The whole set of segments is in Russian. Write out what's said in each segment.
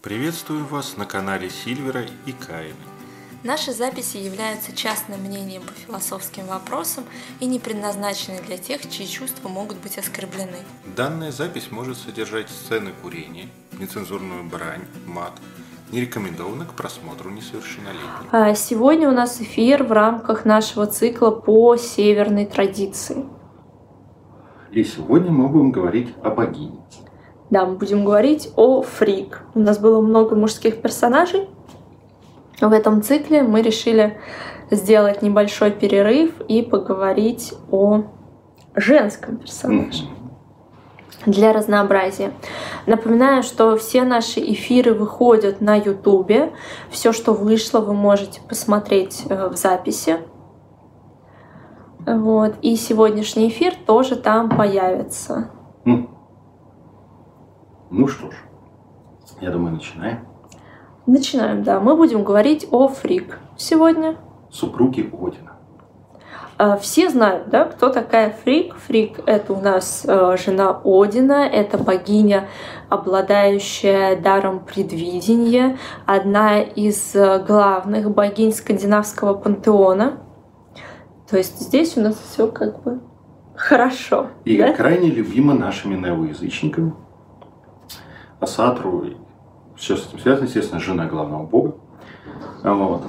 Приветствую вас на канале Сильвера и Каина. Наши записи являются частным мнением по философским вопросам и не предназначены для тех, чьи чувства могут быть оскорблены. Данная запись может содержать сцены курения, нецензурную брань, мат, не рекомендовано к просмотру несовершеннолетним. А сегодня у нас эфир в рамках нашего цикла по северной традиции. И сегодня мы будем говорить о богине. Да, мы будем говорить о фрик. У нас было много мужских персонажей. В этом цикле мы решили сделать небольшой перерыв и поговорить о женском персонаже. Для разнообразия. Напоминаю, что все наши эфиры выходят на Ютубе. Все, что вышло, вы можете посмотреть э, в записи. Вот. И сегодняшний эфир тоже там появится. Ну что ж, я думаю, начинаем. Начинаем, да. Мы будем говорить о Фрик сегодня. Супруги Одина. А, все знают, да, кто такая Фрик. Фрик — это у нас э, жена Одина, это богиня, обладающая даром предвидения, одна из э, главных богинь скандинавского пантеона. То есть здесь у нас все как бы хорошо. И да? крайне любима нашими неоязычниками. Асатру, все с этим связано, естественно, жена главного бога. Вот.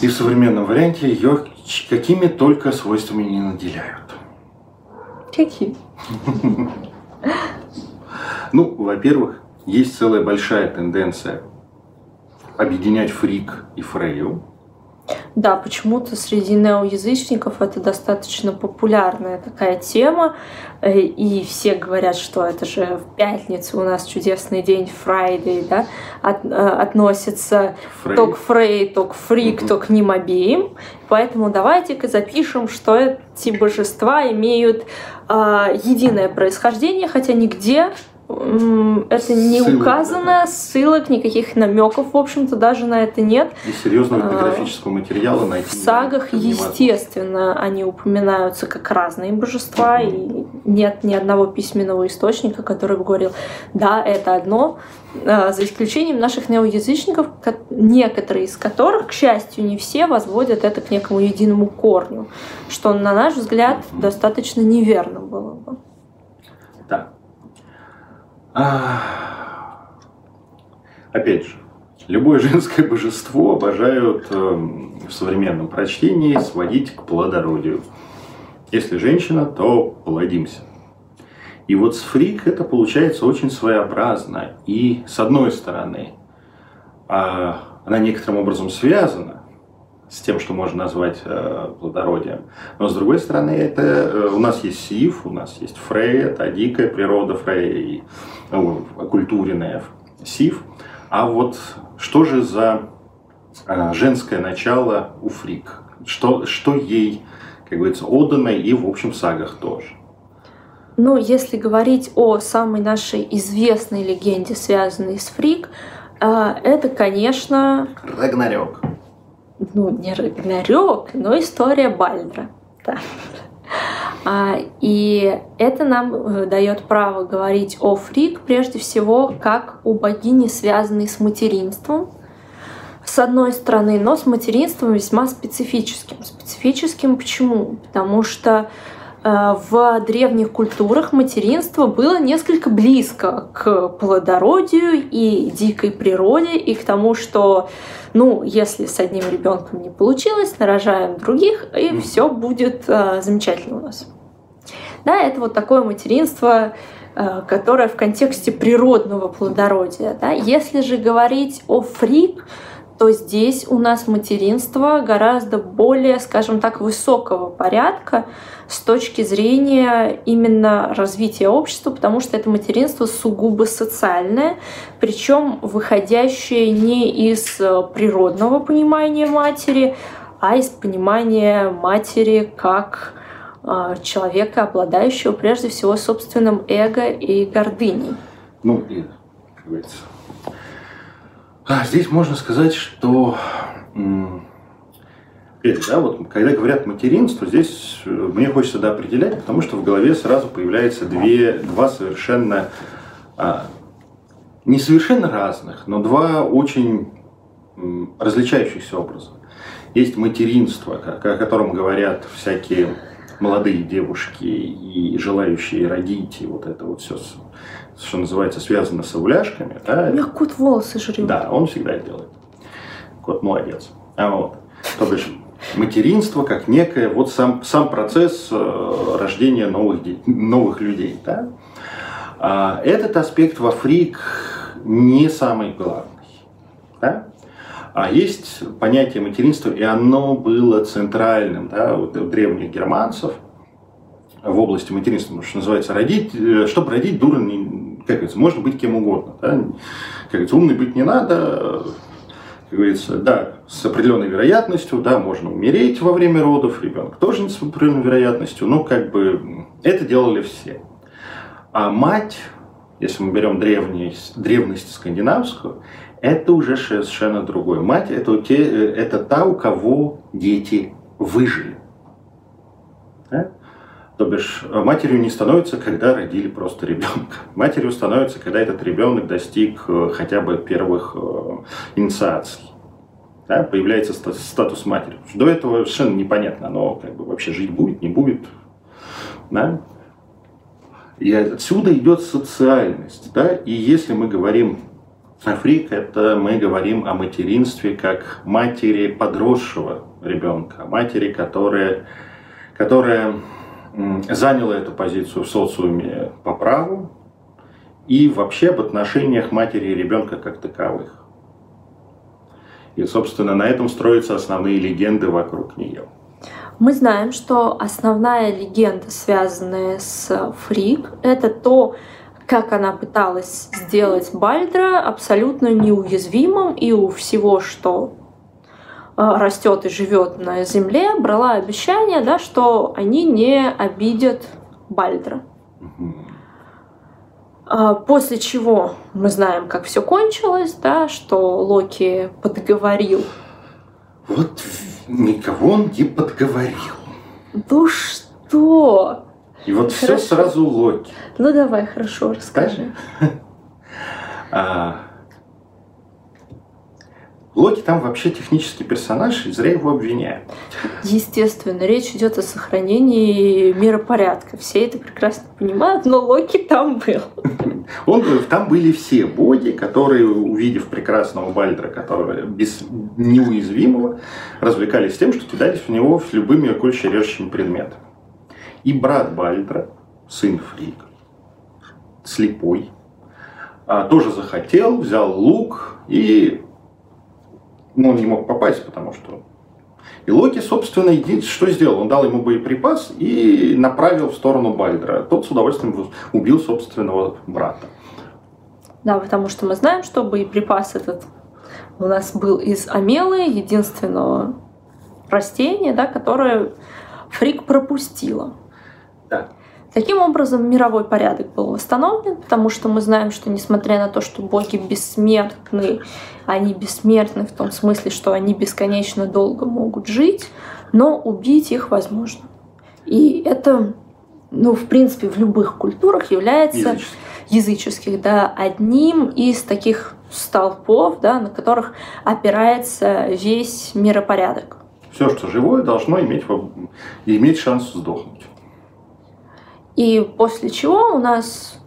И в современном варианте ее какими только свойствами не наделяют. Какие? Ну, во-первых, есть целая большая тенденция объединять фрик и фрею. Да, почему-то среди неоязычников это достаточно популярная такая тема, э, и все говорят, что это же в пятницу у нас чудесный день, Friday, да, от, э, относится Фрей. то к Фрей, то к Фрик, угу. то к ним обеим. Поэтому давайте-ка запишем, что эти божества имеют э, единое происхождение, хотя нигде это не ссылок, указано, да. ссылок, никаких намеков, в общем-то, даже на это нет. И серьезного этнографического материала найти. В сагах, естественно, они упоминаются как разные божества, и нет ни одного письменного источника, который бы говорил, да, это одно, а, за исключением наших неоязычников, некоторые из которых, к счастью, не все возводят это к некому единому корню, что, на наш взгляд, достаточно неверно было бы. Опять же, любое женское божество обожают эм, в современном прочтении сводить к плодородию. Если женщина, то плодимся. И вот с фрик это получается очень своеобразно. И с одной стороны, а, она некоторым образом связана с тем, что можно назвать э, плодородием. Но с другой стороны, это э, у нас есть Сив, у нас есть Фрея, это дикая природа Фрея и ну, окультуренная Сив. А вот что же за э, женское начало у Фрик? Что, что ей, как говорится, отдано и в общем сагах тоже? Ну, если говорить о самой нашей известной легенде, связанной с Фрик, это, конечно... Рагнарёк ну, не Рагнарёк, но история Бальдра. Да. А, и это нам э, дает право говорить о Фрик прежде всего как о богине, связанной с материнством, с одной стороны, но с материнством весьма специфическим. Специфическим почему? Потому что в древних культурах материнство было несколько близко к плодородию и дикой природе, и к тому, что, ну, если с одним ребенком не получилось, нарожаем других, и все будет э, замечательно у нас. Да, это вот такое материнство, э, которое в контексте природного плодородия. Да. Если же говорить о фрик, то здесь у нас материнство гораздо более, скажем так, высокого порядка с точки зрения именно развития общества, потому что это материнство сугубо социальное, причем выходящее не из э, природного понимания матери, а из понимания матери как э, человека, обладающего прежде всего собственным эго и гордыней. Ну, и, как говорится, а здесь можно сказать, что да, вот, когда говорят материнство, здесь э, мне хочется да, определять, потому что в голове сразу появляются две, два совершенно а, не совершенно разных, но два очень различающихся образа. Есть материнство, о котором говорят всякие молодые девушки и желающие родить, и вот это вот все, что называется, связано с овуляшками. Да? У меня кот волосы жрет. Да, он всегда делает. Кот молодец. А вот, то бишь, материнство как некое, вот сам, сам процесс э, рождения новых, новых людей. Да? А этот аспект во фрик не самый главный. Да? А есть понятие материнства, и оно было центральным да, у древних германцев в области материнства, что называется, родить, э, чтобы родить дура, как говорится, можно быть кем угодно. Да? Как говорится, умный быть не надо, как говорится, да, с определенной вероятностью, да, можно умереть во время родов, ребенок тоже с определенной вероятностью, но как бы это делали все. А мать, если мы берем древность, древность скандинавскую, это уже совершенно другое. Мать это, те, это та, у кого дети выжили. Да? То бишь, матерью не становится, когда родили просто ребенка. Матерью становится, когда этот ребенок достиг э, хотя бы первых э, инициаций. Да? Появляется статус матери. До этого совершенно непонятно, оно как бы вообще жить будет, не будет. Да? И отсюда идет социальность. Да? И если мы говорим Африк – это мы говорим о материнстве как матери подросшего ребенка, матери, которая, которая заняла эту позицию в социуме по праву и вообще об отношениях матери и ребенка как таковых. И, собственно, на этом строятся основные легенды вокруг нее. Мы знаем, что основная легенда, связанная с Фрик, это то, как она пыталась сделать Бальдра абсолютно неуязвимым и у всего, что растет и живет на земле, брала обещание, да, что они не обидят Бальдра. А, после чего мы знаем, как все кончилось, да, что Локи подговорил. Вот никого он не подговорил. Ну что? И вот хорошо. все сразу Локи. Ну давай, хорошо, расскажи. А, Локи там вообще технический персонаж, и зря его обвиняют. Естественно, речь идет о сохранении миропорядка. Все это прекрасно понимают, но Локи там был. Он, там были все боги, которые, увидев прекрасного Бальдра, который без неуязвимого, развлекались тем, что кидались в него с любыми колюще режущими предметами. И брат Бальдра, сын Фрик, слепой, а, тоже захотел, взял лук и ну, он не мог попасть, потому что... И Локи, собственно, единственное, что сделал? Он дал ему боеприпас и направил в сторону Бальдра. Тот с удовольствием убил собственного брата. Да, потому что мы знаем, что боеприпас этот у нас был из амелы, единственного растения, да, которое Фрик пропустила. Таким образом, мировой порядок был восстановлен, потому что мы знаем, что несмотря на то, что боги бессмертны, они бессмертны в том смысле, что они бесконечно долго могут жить, но убить их возможно. И это, ну, в принципе, в любых культурах является языческих, языческих да, одним из таких столпов, да, на которых опирается весь миропорядок. Все, что живое, должно иметь, иметь шанс сдохнуть. И после чего у нас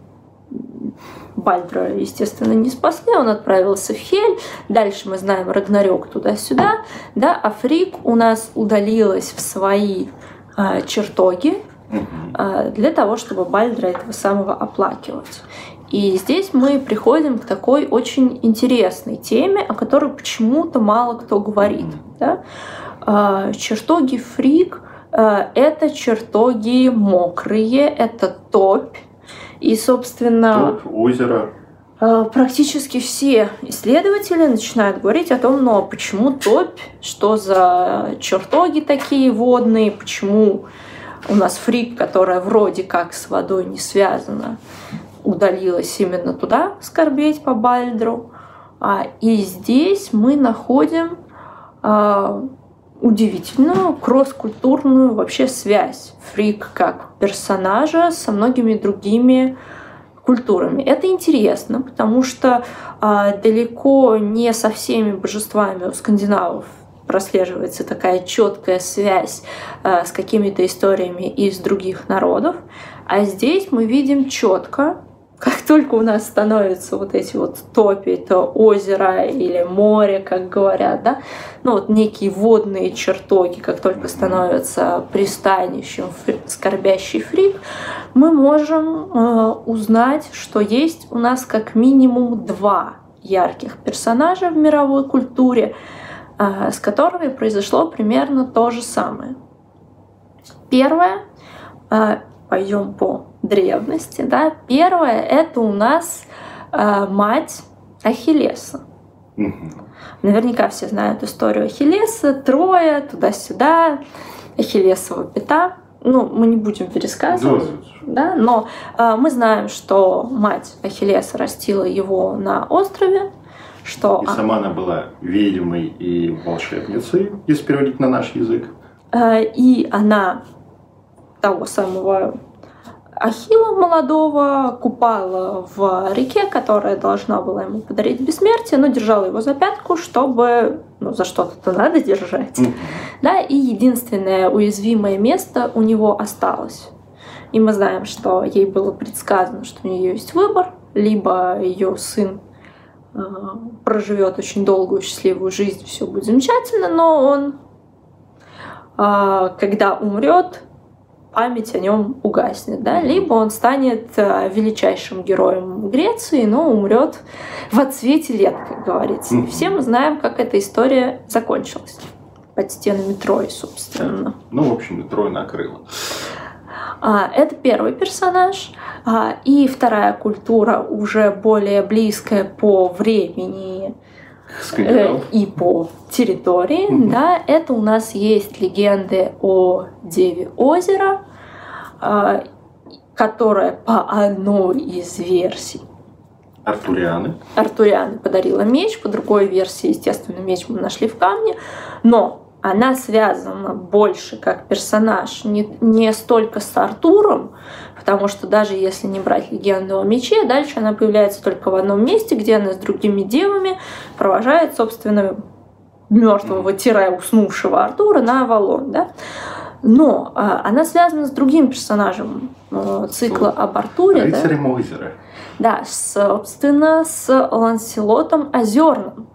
Бальдра, естественно, не спасли, он отправился в Хель. Дальше мы знаем Рагнарёк туда-сюда. Да, а Фрик у нас удалилась в свои э, чертоги э, для того, чтобы Бальдра этого самого оплакивать. И здесь мы приходим к такой очень интересной теме, о которой почему-то мало кто говорит. Да? Э, чертоги Фрик это чертоги мокрые, это топь. И, собственно... Топь, озеро. Э, практически все исследователи начинают говорить о том, ну а почему топь, что за чертоги такие водные, почему у нас фрик, которая вроде как с водой не связана, удалилась именно туда скорбеть по Бальдру. А, и здесь мы находим а, удивительную кросс-культурную вообще связь Фрик как персонажа со многими другими культурами. Это интересно, потому что а, далеко не со всеми божествами у скандинавов прослеживается такая четкая связь а, с какими-то историями из других народов. А здесь мы видим четко как только у нас становятся вот эти вот топи, это озеро или море, как говорят, да, ну вот некие водные чертоги, как только становятся пристанищем скорбящий фрик, мы можем э, узнать, что есть у нас как минимум два ярких персонажа в мировой культуре, э, с которыми произошло примерно то же самое. Первое, э, пойдем по древности, да, первое это у нас э, мать Ахиллеса. Наверняка все знают историю Ахиллеса, трое, туда-сюда, Ахиллесова пята. Ну, мы не будем пересказывать, да, но э, мы знаем, что мать Ахиллеса растила его на острове, что... И сама она была ведьмой и волшебницей, если переводить на наш язык. Э, и она того самого Ахилла молодого купала в реке, которая должна была ему подарить бессмертие, но держала его за пятку, чтобы ну, за что-то надо держать. Mm-hmm. Да, и единственное уязвимое место у него осталось. И мы знаем, что ей было предсказано, что у нее есть выбор, либо ее сын э, проживет очень долгую счастливую жизнь, все будет замечательно, но он, э, когда умрет, память о нем угаснет, да, либо он станет э, величайшим героем Греции, но умрет в отсвете лет, как говорится. И все мы знаем, как эта история закончилась под стенами Трои, собственно. Ну, в общем, Трой накрыла. А, это первый персонаж. А, и вторая культура, уже более близкая по времени Э, и по территории, угу. да, это у нас есть легенды о Деве озера, а, которая по одной из версий Артурианы. Артурианы подарила меч, по другой версии, естественно, меч мы нашли в камне, но она связана больше как персонаж не, не столько с Артуром, потому что даже если не брать легенду о мече, дальше она появляется только в одном месте, где она с другими девами провожает, собственно, мертвого тире уснувшего Артура на Авалон. Да? Но а, она связана с другим персонажем э, цикла об Артуре. Рыцарем да? озера. Да, собственно, с Ланселотом Озерным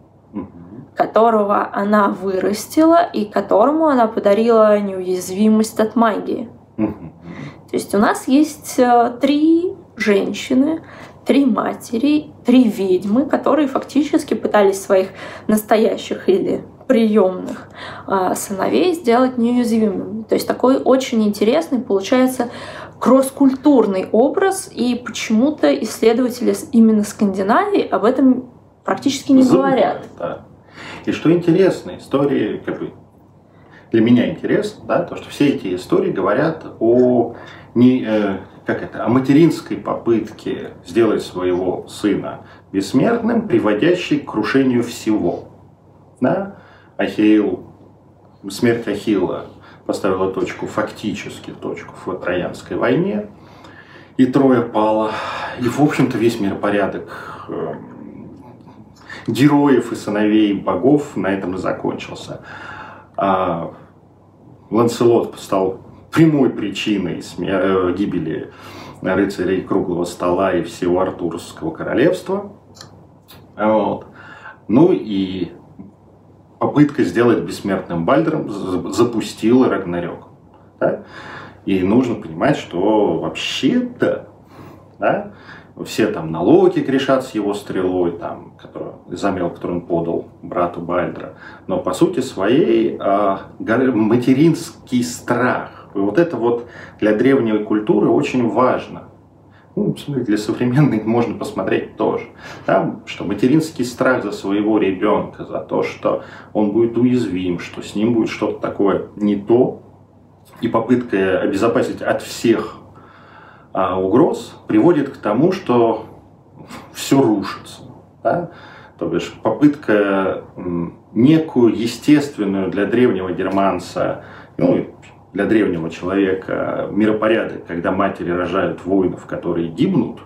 которого она вырастила и которому она подарила неуязвимость от магии. То есть у нас есть э, три женщины, три матери, три ведьмы, которые фактически пытались своих настоящих или приемных э, сыновей сделать неуязвимыми. То есть такой очень интересный получается кросс-культурный образ, и почему-то исследователи именно Скандинавии об этом практически не Забывают, говорят. Да. И что интересно, истории, как бы, для меня интересно, да, то, что все эти истории говорят о не, э, как это, о материнской попытке сделать своего сына бессмертным, приводящей к крушению всего. Да? Ахилл, смерть Ахилла поставила точку, фактически точку в Троянской войне, и Троя пала, и, в общем-то, весь миропорядок э, героев и сыновей богов на этом и закончился. А Ланселот стал прямой причиной э, гибели рыцарей круглого стола и всего Артурского королевства. Вот. Ну и попытка сделать бессмертным Бальдером запустила Рагнарёк. Да? И нужно понимать, что вообще-то да, все там налоги грешат с его стрелой, там, который, замел, который он подал брату Бальдра. Но по сути своей э, материнский страх, и вот это вот для древней культуры очень важно. Ну, для современной можно посмотреть тоже. Да, что материнский страх за своего ребенка, за то, что он будет уязвим, что с ним будет что-то такое не то, и попытка обезопасить от всех а, угроз приводит к тому, что все рушится. Да? То бишь попытка некую естественную для древнего германца, ну, для древнего человека миропорядок, когда матери рожают воинов, которые гибнут,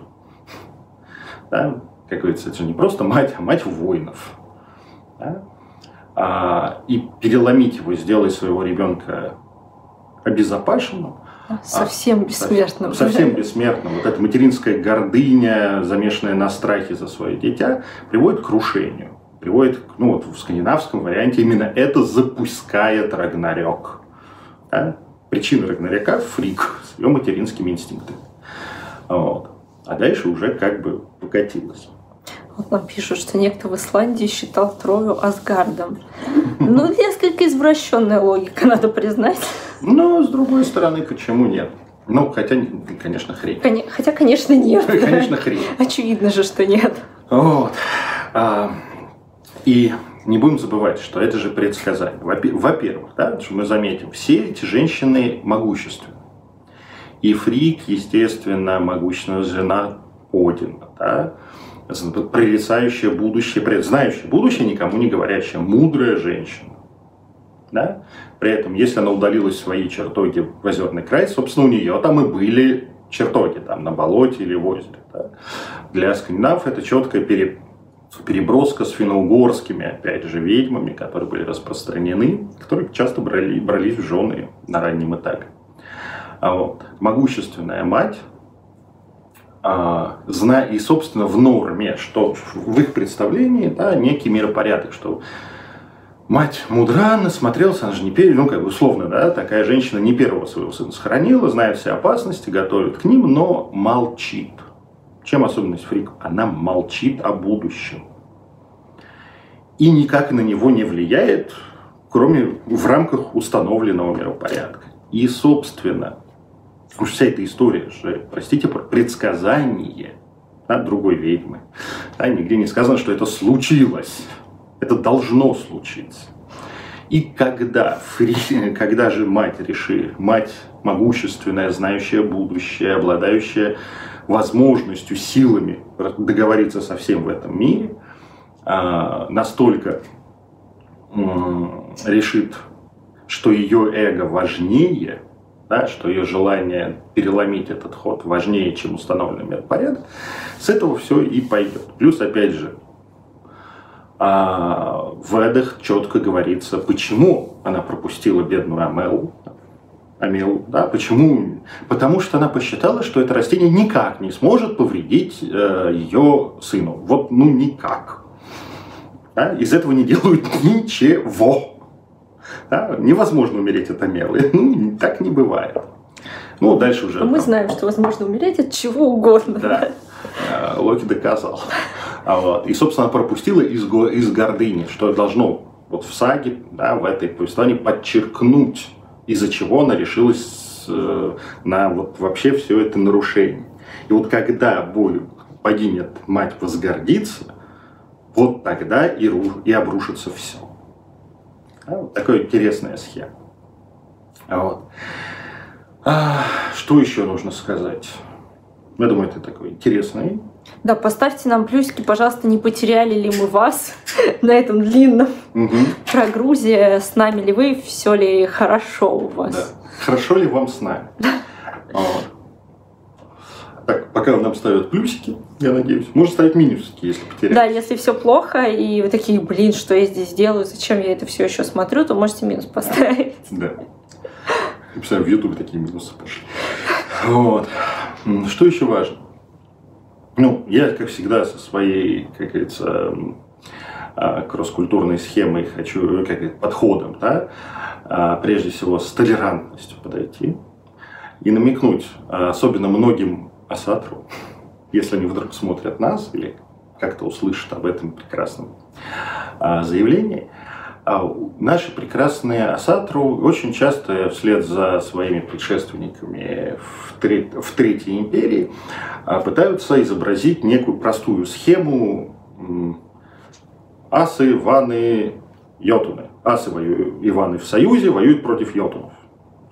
Да? Как говорится, это же не просто мать, а мать воинов. Да? А, и переломить его, сделать своего ребенка обезопасенным, Совсем а, бессмертным. Совсем бессмертным. Вот эта материнская гордыня, замешанная на страхе за свое дитя, приводит к крушению. Приводит, ну вот в скандинавском варианте именно это запускает Рагнарёк. Да? Причина Рагнарёка – фрик с ее материнскими инстинктами. Вот. А дальше уже как бы покатилось. Вот нам пишут, что некто в Исландии считал Трою Асгардом. Ну, несколько извращенная логика, надо признать. Но, с другой стороны, почему нет? Ну, хотя, конечно, хрень. Хотя, конечно, нет. Конечно, хрень. Очевидно же, что нет. Вот. А, и не будем забывать, что это же предсказание. Во-первых, да, что мы заметим, все эти женщины могущественны. И Фрик, естественно, могущественная жена Одина, да, прорицающая будущее, знающая будущее, никому не говорящая, мудрая женщина. Да? При этом, если она удалилась в свои чертоги в озерный край, собственно, у нее там и были чертоги, там, на болоте или в озере. Да? Для скандинавов это четкая пере, переброска с финно-угорскими, опять же, ведьмами, которые были распространены, которые часто брали, брались в жены на раннем этапе. А вот, могущественная мать, и, собственно, в норме, что в их представлении да, некий миропорядок, что Мать мудра, насмотрелась, она же не первая, ну, как бы условно, да, такая женщина не первого своего сына сохранила, знает все опасности, готовит к ним, но молчит. Чем особенность фрик? Она молчит о будущем. И никак на него не влияет, кроме в рамках установленного миропорядка. И, собственно, уж вся эта история же, простите, про предсказание да, другой ведьмы. Да, нигде не сказано, что это случилось. Это должно случиться. И когда, когда же мать решит, мать могущественная, знающая будущее, обладающая возможностью, силами договориться со всем в этом мире, а, настолько решит, что ее эго важнее, да, что ее желание переломить этот ход важнее, чем установленный порядок, с этого все и пойдет. Плюс, опять же, а в Эдах четко говорится, почему она пропустила бедную Амел, Амел, да, почему? Потому что она посчитала, что это растение никак не сможет повредить э, ее сыну. Вот, ну, никак. Да? Из этого не делают ничего. Да? Невозможно умереть от Амелы. Ну, так не бывает. Ну, дальше уже. Но мы там... знаем, что возможно умереть от чего угодно. Да. Э, Локи доказал. А вот. И, собственно, пропустила из, из гордыни, что должно вот в саге, да, в этой повествовании подчеркнуть, из-за чего она решилась э, на вот вообще все это нарушение. И вот когда бою погинет мать возгордится, вот тогда и, и обрушится все. Да, вот такая интересная схема. Вот. А, что еще нужно сказать? Я думаю, это такой интересный да, поставьте нам плюсики, пожалуйста, не потеряли ли мы вас на этом длинном угу. прогрузе, с нами ли вы, все ли хорошо у вас. Да. Хорошо ли вам с нами? Так, пока нам ставят плюсики, я надеюсь. Можно ставить минусики, если потеряли. Да, если все плохо, и вы такие, блин, что я здесь делаю, зачем я это все еще смотрю, то можете минус поставить. Да. И представляю, в Ютубе такие минусы пошли. Вот. Что еще важно? Ну, я, как всегда, со своей, как говорится, а, кросс-культурной схемой хочу, как подходом, да, а, прежде всего с толерантностью подойти и намекнуть, а, особенно многим асатру, если они вдруг смотрят нас или как-то услышат об этом прекрасном заявлении, наши прекрасные асатру очень часто вслед за своими предшественниками в, треть, в Третьей империи а, пытаются изобразить некую простую схему асы, ваны, йотуны. Асы воюют, и ваны в союзе воюют против йотунов.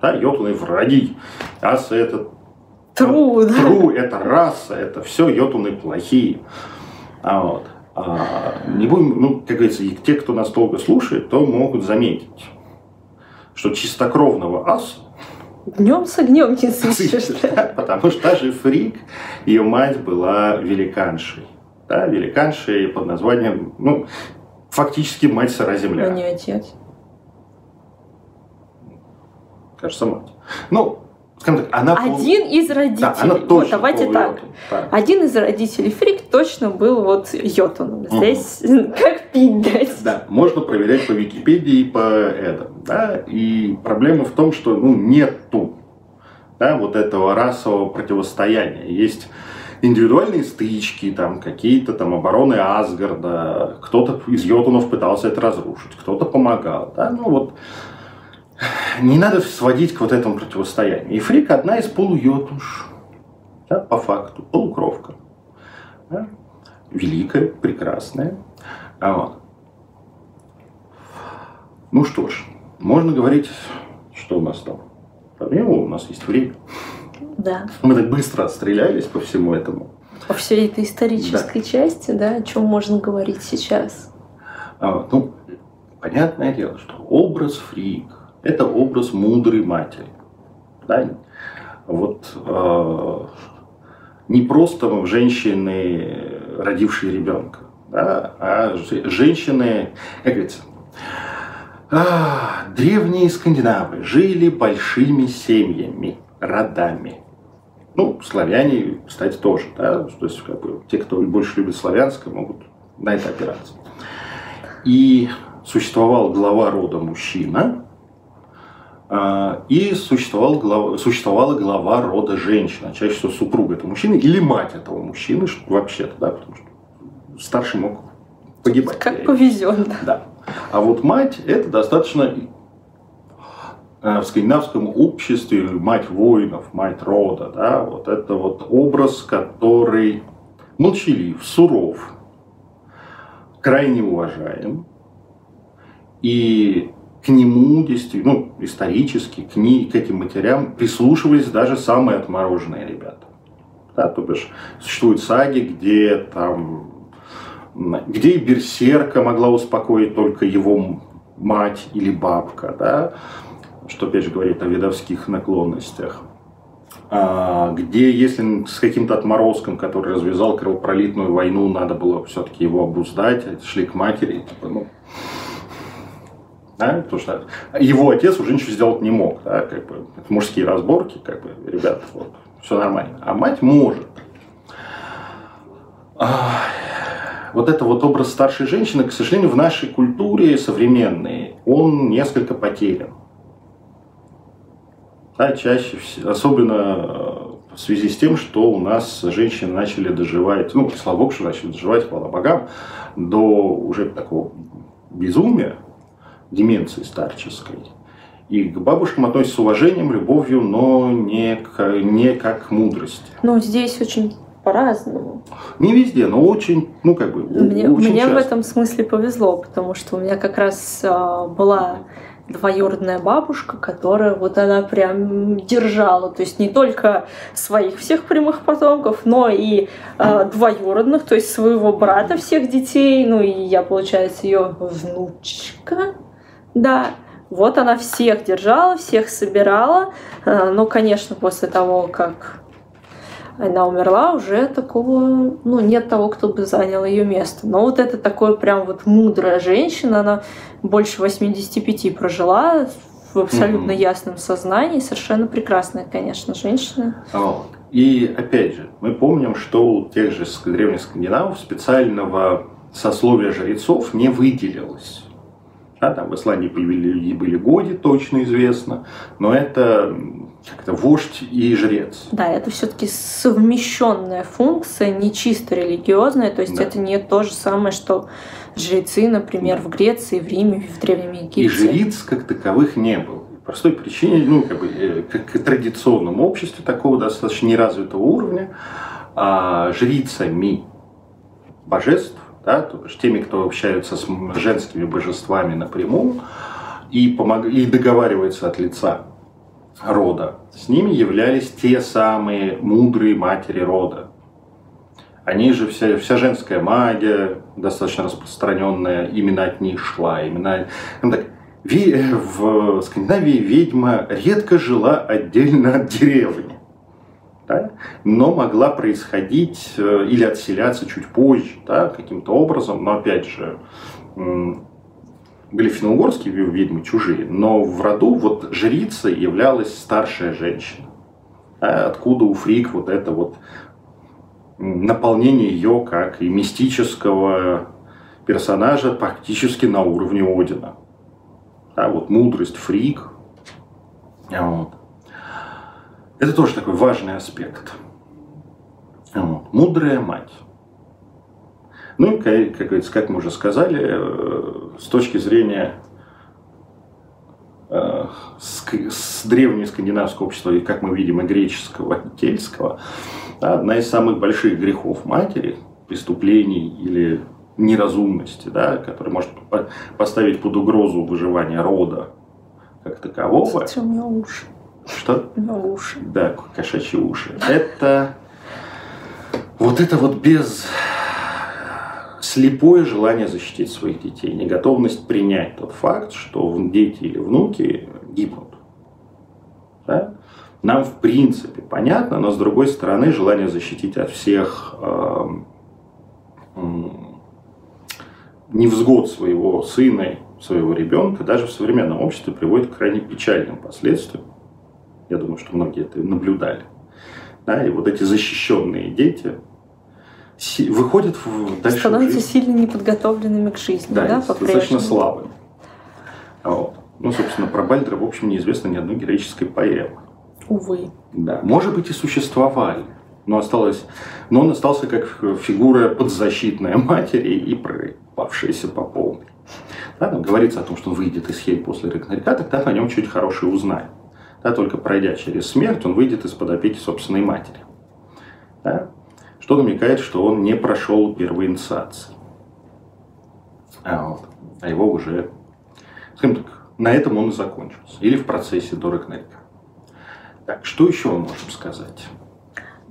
Да, йотуны враги. Асы это Тру, да? Тру, это раса, это все йотуны плохие. А вот. А, не будем, ну, как говорится, те, кто нас долго слушает, то могут заметить, что чистокровного аса Днем с огнем не сыщешь. Потому что даже Фрик, ее мать была великаншей. да, великаншей под названием, ну, фактически мать сыра земля. А не отец. Кажется, мать. Ну, скажем так, она... Один из родителей. Да, она вот, точно давайте так. Да. Один из родителей Фрик точно был вот Йотуном. Здесь как пить дать. Да, можно проверять по Википедии и по этому. Да? И проблема в том, что ну, нету да, вот этого расового противостояния. Есть индивидуальные стычки, там какие-то там обороны Асгарда, кто-то из йотунов пытался это разрушить, кто-то помогал. Да? Ну вот не надо сводить к вот этому противостоянию. И Фрик одна из полуйотуш, да, по факту, полукровка. Да? Великая, прекрасная. А вот. Ну что ж, можно говорить, что у нас там. Проблема, у нас есть время. Да. Мы так быстро отстрелялись по всему этому. По всей этой исторической части, да, о чем можно говорить сейчас. А ну, понятное дело, что образ фрик – это образ мудрой матери. Да? Вот э, не просто женщины, родившие ребенка, да, а же- женщины, как говорится, а, древние скандинавы жили большими семьями, родами. Ну, славяне, кстати, тоже, да, то есть как бы, те, кто больше любит славянское, могут на это опираться. И существовал глава рода мужчина, и существовал глава, существовала глава рода женщина, чаще всего супруга этого мужчины или мать этого мужчины, вообще-то, да, потому что старший мог погибать. Как повезет. Да. А вот мать это достаточно э, в скандинавском обществе мать воинов, мать рода, да, вот это вот образ, который молчалив, суров, крайне уважаем, и к нему действительно, ну, исторически, к, ней, к этим матерям прислушивались даже самые отмороженные ребята. Да, то бишь, существуют саги, где там где и берсерка могла успокоить только его мать или бабка, да, что опять же говорит о видовских наклонностях. А, где, если с каким-то отморозком, который развязал кровопролитную войну, надо было все-таки его обуздать, а шли к матери, типа, ну, да, потому что его отец уже ничего сделать не мог, да, как бы, это мужские разборки, как бы, ребята, вот, все нормально. А мать может. А, вот это вот образ старшей женщины, к сожалению, в нашей культуре современной, он несколько потерян. Да, чаще, особенно э, в связи с тем, что у нас женщины начали доживать, ну, слава богу, что начали доживать, хвала богам, до уже такого безумия, деменции старческой. И к бабушкам относятся с уважением, любовью, но не, к, не как к мудрости. Ну, здесь очень по-разному. Не везде, но очень, ну, как бы, Мне, очень мне в часто. этом смысле повезло, потому что у меня как раз а, была двоюродная бабушка, которая вот она прям держала, то есть не только своих всех прямых потомков, но и а, двоюродных, то есть своего брата всех детей, ну и я, получается, ее внучка, да, вот она всех держала, всех собирала, А, но, конечно, после того, как она умерла, уже такого, ну, нет того, кто бы занял ее место. Но вот это такое прям вот мудрая женщина, она больше 85 прожила в абсолютно Мгм. ясном сознании, совершенно прекрасная, конечно, женщина. Вот. И опять же, мы помним, что у тех же древних скандинавов специального сословия жрецов не выделилось. Да, там в Исландии были, были годи, точно известно, но это м, как-то вождь и жрец. Да, это все-таки совмещенная функция, не чисто религиозная, то есть Да. это не то же самое, что жрецы, например, в Греции, в Риме, в Древнем Египте. И жриц как таковых не было. По простой причине, ну, как бы, э, как и в традиционном обществе такого достаточно неразвитого уровня, а, жрицами божеств, да, то есть теми, кто общаются с женскими божествами напрямую и, помог... и договаривается от лица рода, с ними являлись те самые мудрые матери рода. Они же, вся, вся женская магия, достаточно распространенная, именно от них шла. Именно, ну так, в Скандинавии ведьма редко жила отдельно от деревни. Да, но могла происходить э, или отселяться чуть позже, да, каким-то образом, но опять же, были финно-угорские ведьмы чужие, но в роду вот жрицей являлась старшая женщина. Да, откуда у Фрик вот это вот наполнение ее как и мистического персонажа практически на уровне Одина. Да, вот мудрость Фрик. Вот. Это тоже такой важный аспект. Вот. Мудрая мать. Ну и, как, говорится, как мы уже сказали, э, с точки зрения э, с, древнего скандинавского общества, и как мы видим, и греческого, и кельтского, одна из самых больших грехов матери, преступлений или неразумности, да, который может поставить под угрозу выживание рода как такового. У меня уши. Что? У меня уши. Да, кошачьи уши. Это вот это вот без слепое желание защитить своих детей, неготовность принять тот факт, что дети или внуки гибнут. Да? Нам в принципе понятно, но с другой стороны желание защитить от всех э, невзгод своего сына, своего ребенка, даже в современном обществе приводит к крайне печальным последствиям. Я думаю, что многие это наблюдали. Да, и вот эти защищенные дети выходят в дальше Становятся жизнь. сильно неподготовленными к жизни, да, да достаточно слабыми. Вот. Ну, собственно, про Бальдера, в общем, неизвестно ни одной героической поэмы. Увы. Да, может быть и существовали, но осталось, но он остался как фигура подзащитная матери и пропавшаяся по полной. Да, там говорится о том, что он выйдет из Хель после Рагнарика, тогда о нем чуть хорошее узнаем. Да, только пройдя через смерть, он выйдет из-под опеки собственной матери. Да? Что намекает, что он не прошел первой инициации. А, вот. а его уже, скажем так, на этом он и закончился. Или в процессе до Рагнарика. Так, что еще мы можем сказать?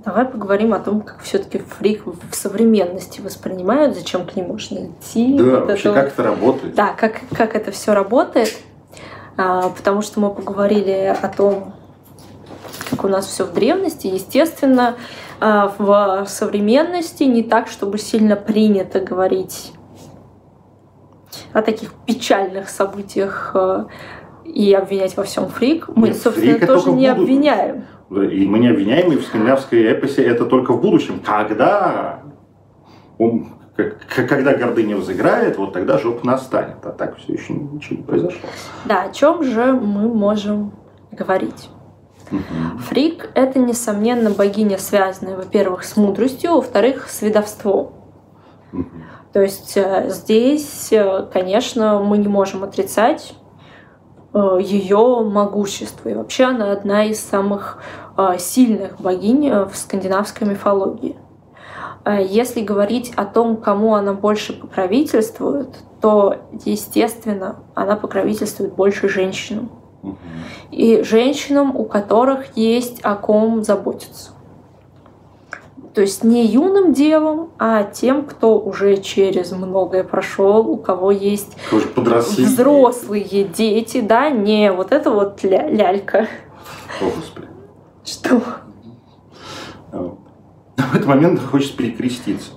Давай поговорим о том, как все-таки фрик в современности воспринимают, зачем к ним можно идти. Да, вот вообще это... как это работает. Да, как, как это все работает. А, потому что мы поговорили о том, как у нас все в древности. Естественно, а, в современности не так, чтобы сильно принято говорить о таких печальных событиях а, и обвинять во всем фрик. Мы, Нет, собственно, тоже не обвиняем. И мы не обвиняем, и в скандинавской эпосе это только в будущем. Когда он, когда гордыня взыграет, вот тогда жопа настанет. А так все еще ничего не произошло. Да, о чем же мы можем говорить? Угу. Фрик — это, несомненно, богиня, связанная, во-первых, с мудростью, во-вторых, с ведовством. Угу. То есть э, здесь, э, конечно, мы не можем отрицать Э, ее могущество. И вообще она одна из самых сильных богинь в скандинавской мифологии. Если говорить о том, кому она больше покровительствует, то, естественно, она покровительствует больше женщинам. И женщинам, у которых есть о ком заботиться. То есть не юным девам, а тем, кто уже через многое прошел, у кого есть взрослые дети, да, не вот это вот ля лялька. О, Господи. Что? В этот момент хочется перекреститься.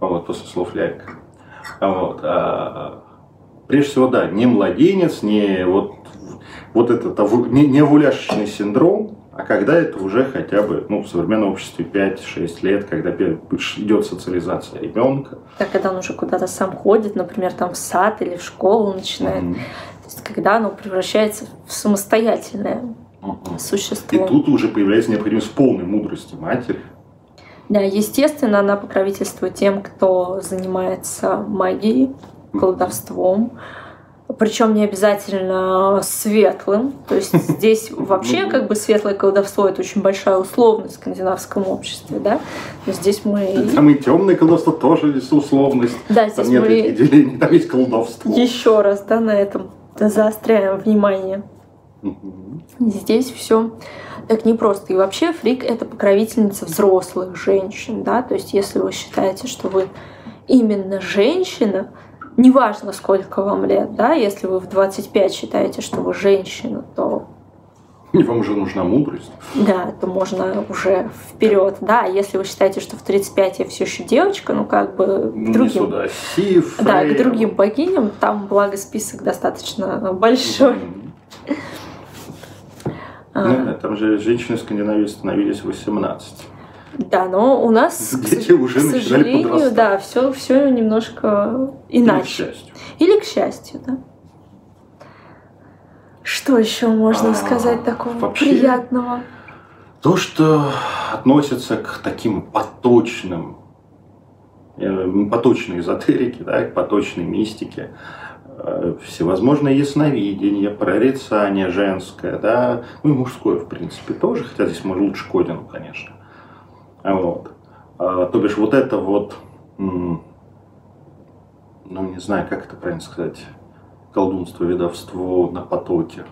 Вот, после слов лялька. Вот. А, прежде всего, да, не младенец, не вот, вот этот не, не овуляшечный синдром, а когда это уже хотя бы, ну, в современном обществе 5-6 лет, когда идет социализация ребенка. Так, когда он уже куда-то сам ходит, например, там в сад или в школу начинает. Mm-hmm. То есть, когда оно превращается в самостоятельное mm-hmm. существо. И тут уже появляется необходимость полной мудрости матери. Да, естественно, она покровительствует тем, кто занимается магией, колдовством. Причем не обязательно светлым. То есть здесь вообще как бы светлое колдовство это очень большая условность в скандинавском обществе, да. Но здесь мы... Там и темное колдовство тоже есть условность. Да, здесь там нет мы... делений, там есть колдовство. Еще раз, да, на этом заостряем внимание. Здесь все так непросто. И вообще фрик это покровительница взрослых женщин, да. То есть если вы считаете, что вы именно женщина, неважно, сколько вам лет, да, если вы в 25 считаете, что вы женщина, то Вам уже нужна мудрость. Да, то можно уже вперед. Да, если вы считаете, что в 35 я все еще девочка, ну как бы Не другим. сюда. Сив, Да, Фрейя. к другим богиням, там, благо, список достаточно большой. Мгм. Ну там же женщины в Скандинавии становились 18. Да, но у нас, к, Дети с- уже к сожалению, да, все, все немножко Или, к иначе. счастью. Или к счастью, да. Что еще можно А, сказать такого вообще- приятного? То, что относится к таким поточным, э, поточной эзотерике, да, к поточной мистике, э, всевозможные ясновидения, прорицание женское, да, ну и мужское, в принципе, тоже, хотя здесь мы лучше Кодину, конечно. Вот. А, То бишь вот это вот, ну не знаю, как это правильно сказать, колдунство, ведовство на потоке,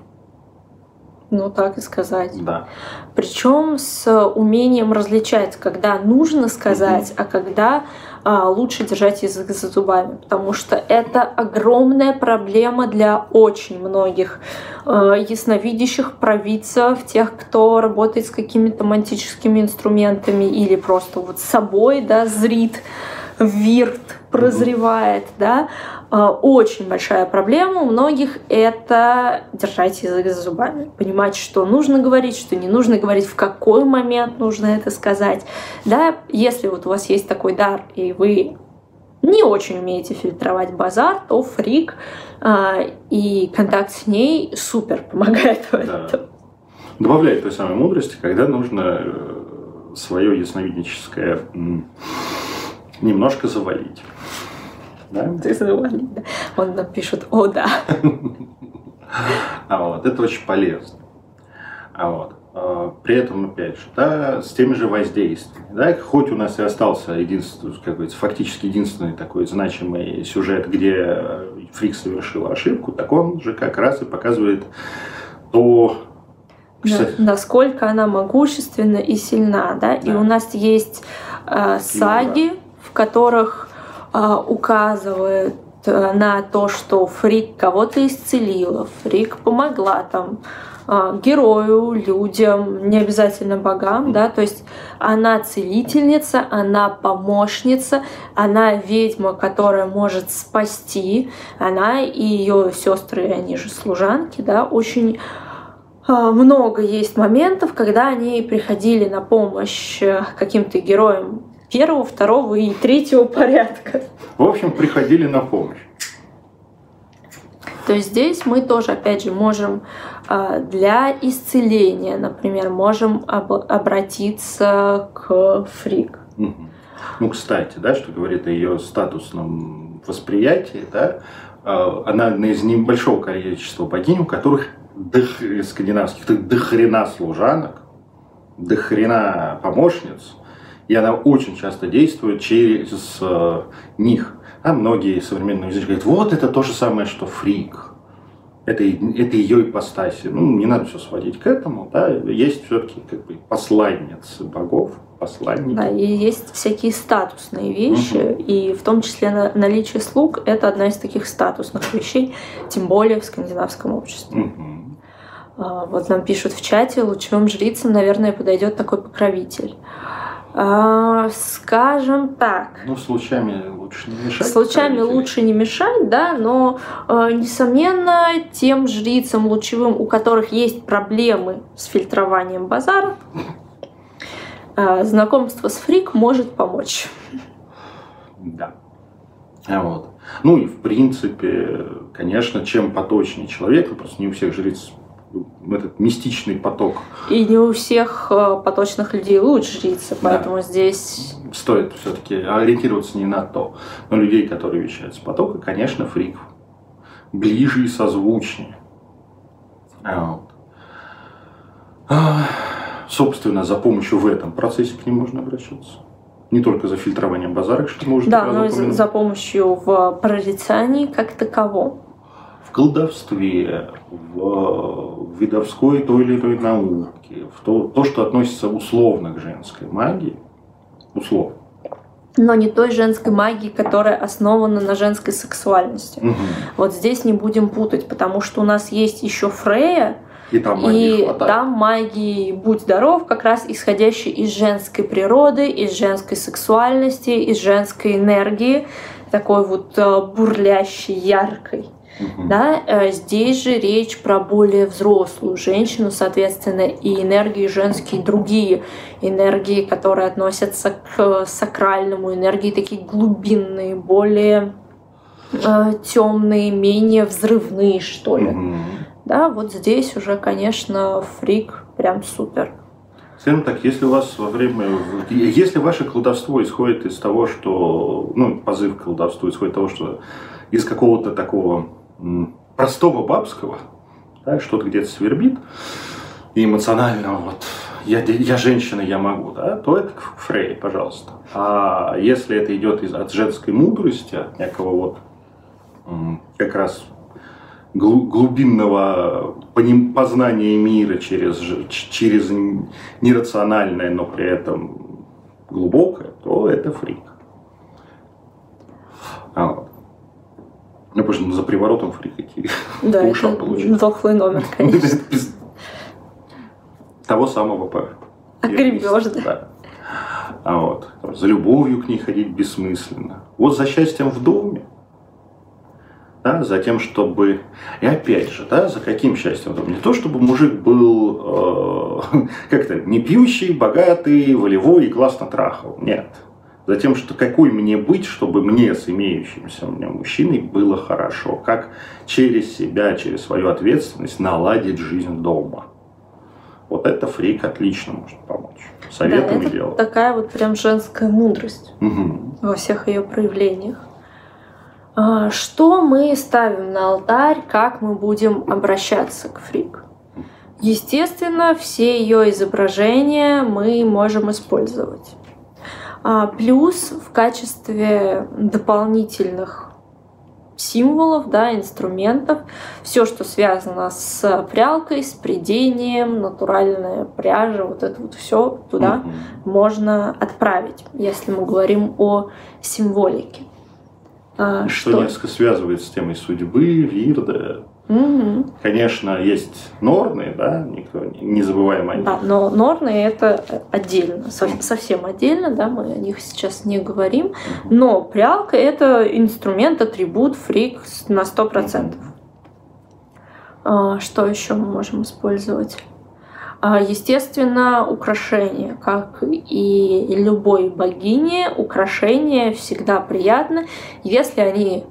Ну, так и сказать. да. Причем с умением различать, когда нужно сказать, а когда а, лучше держать язык за зубами. Потому что это огромная проблема для очень многих э, ясновидящих провидцев, тех, кто работает с какими-то мантическими инструментами или просто вот собой, да, зрит, вирт, прозревает, да. А, Очень большая проблема у многих это держать язык за зубами, понимать, что нужно говорить, что не нужно говорить, в какой момент нужно это сказать. Да, если вот у вас есть такой дар, и вы не очень умеете фильтровать базар, то фрик а, и контакт с ней супер помогает в Да. этом. добавляет той самой мудрости, когда нужно свое ясновидническое немножко завалить. Да? Да. Он напишет, о да. А вот, это очень полезно. А вот. а, При этом, опять же, да, с теми же воздействиями. Да, хоть у нас и остался единственный, как говорится, фактически единственный такой значимый сюжет, где э, Фрик совершил ошибку, так он же как раз и показывает то, На- насколько она могущественна и сильна, да, и Да. у нас есть э, саги, в которых э, указывают э, на то, что Фрик кого-то исцелила, Фрик помогла там э, герою, людям, не обязательно богам, да, то есть она целительница, она помощница, она ведьма, которая может спасти, она и ее сестры, они же служанки, да, очень а, много есть моментов, когда они приходили на помощь э, каким-то героям первого, второго и третьего порядка. в общем, приходили на помощь. То есть здесь мы тоже, опять же, можем а, для исцеления, например, можем об- обратиться к фрик. Ну, кстати, да, что говорит о ее статусном восприятии, да, э, она одна из небольшого количества богинь, у которых дох- из скандинавских дохрена служанок, дохрена помощниц, и она очень часто действует через э, них. А многие современные музыки говорят, вот это то же самое, что фрик. Это, это ее ипостаси. Ну, не надо все сводить к этому. Да? Есть все-таки как бы посланницы богов, посланники. Да, и есть всякие статусные вещи, и в том числе на- наличие слуг – это одна из таких статусных вещей, тем более в скандинавском обществе. А, Вот нам пишут в чате, лучевым жрицам, наверное, подойдет такой покровитель. А, Скажем так, Ну, с лучами лучше не мешать. с лучами покровителей. лучше не мешать, да, но, э, несомненно, тем жрицам лучевым, у которых есть проблемы с фильтрованием базара, э, знакомство с фрик может помочь. Да. А Вот. Ну и в принципе, конечно, чем поточнее человек, ну, просто не у всех жриц этот мистичный поток И не у всех э, поточных людей лучше жрица, поэтому здесь стоит все-таки ориентироваться не на то. Но людей, которые вещают с потока, конечно, фрик ближе и созвучнее. Вот. А, Собственно, за помощью в этом процессе к ним можно обращаться. Не только за фильтрованием базара, что уже Да, но и за, за помощью в прорицании как таковом. в колдовстве, в видовской той или иной науке, в то, то, что относится условно к женской магии, условно. Но не той женской магии, которая основана на женской сексуальности. Мгм. Вот здесь не будем путать, потому что у нас есть еще Фрея, И там магии И хватает. там магии, будь здоров, как раз исходящей из женской природы, из женской сексуальности, из женской энергии, такой вот э, бурлящей, яркой. Мгм. Да, э, здесь же речь про более взрослую женщину, соответственно, и энергии женские другие, энергии, которые относятся к сакральному, энергии такие глубинные, более темные, менее взрывные, что ли. Мгм. Да, вот здесь уже, конечно, фрик прям супер. Скажем так, если у вас во время... Если ваше колдовство исходит из того, что... Ну, позыв к колдовству исходит из того, что из какого-то такого простого бабского, да, что-то где-то свербит, и эмоционального вот я, я женщина, я могу, да, то это к Фрей, пожалуйста. А если это идет из, от женской мудрости, от некого вот как раз глу- глубинного познания мира через, через нерациональное, но при этом глубокое, то это фрик. А. Ну, потому что за приворотом фрикать. Да, По ушам получить. дохлый номер, конечно. Того самого по... Огребешь, да. Да. А вот. За любовью к ней ходить бессмысленно. Вот за счастьем в доме. Да, за тем, чтобы... И опять же, да, за каким счастьем в доме? Не то, чтобы мужик был э, как-то не пьющий, богатый, волевой и классно трахал. Нет. За тем, что какой мне быть, чтобы мне с имеющимся у меня мужчиной было хорошо. Как через себя, через свою ответственность наладить жизнь дома. Вот это фрик отлично может помочь. Да, Советами это делать. такая вот прям женская мудрость Мгм. во всех ее проявлениях. А, Что мы ставим на алтарь, как мы будем обращаться к фрик? Естественно, все ее изображения мы можем использовать. А, Плюс в качестве дополнительных символов, да, инструментов, все, что связано с прялкой, с придением, натуральная пряжа, вот это вот все туда Мгм. можно отправить, если мы говорим о символике. А, Что, несколько связывает с темой судьбы, Вирда. Мгм. Конечно, есть норны, да, никто не, забываем о них. Да, но норны это отдельно, со- совсем отдельно, да, мы о них сейчас не говорим. Но прялка это инструмент, атрибут, фрик на 100%. А, Что еще мы можем использовать? А, Естественно, украшения, как и любой богине, украшения всегда приятно, если они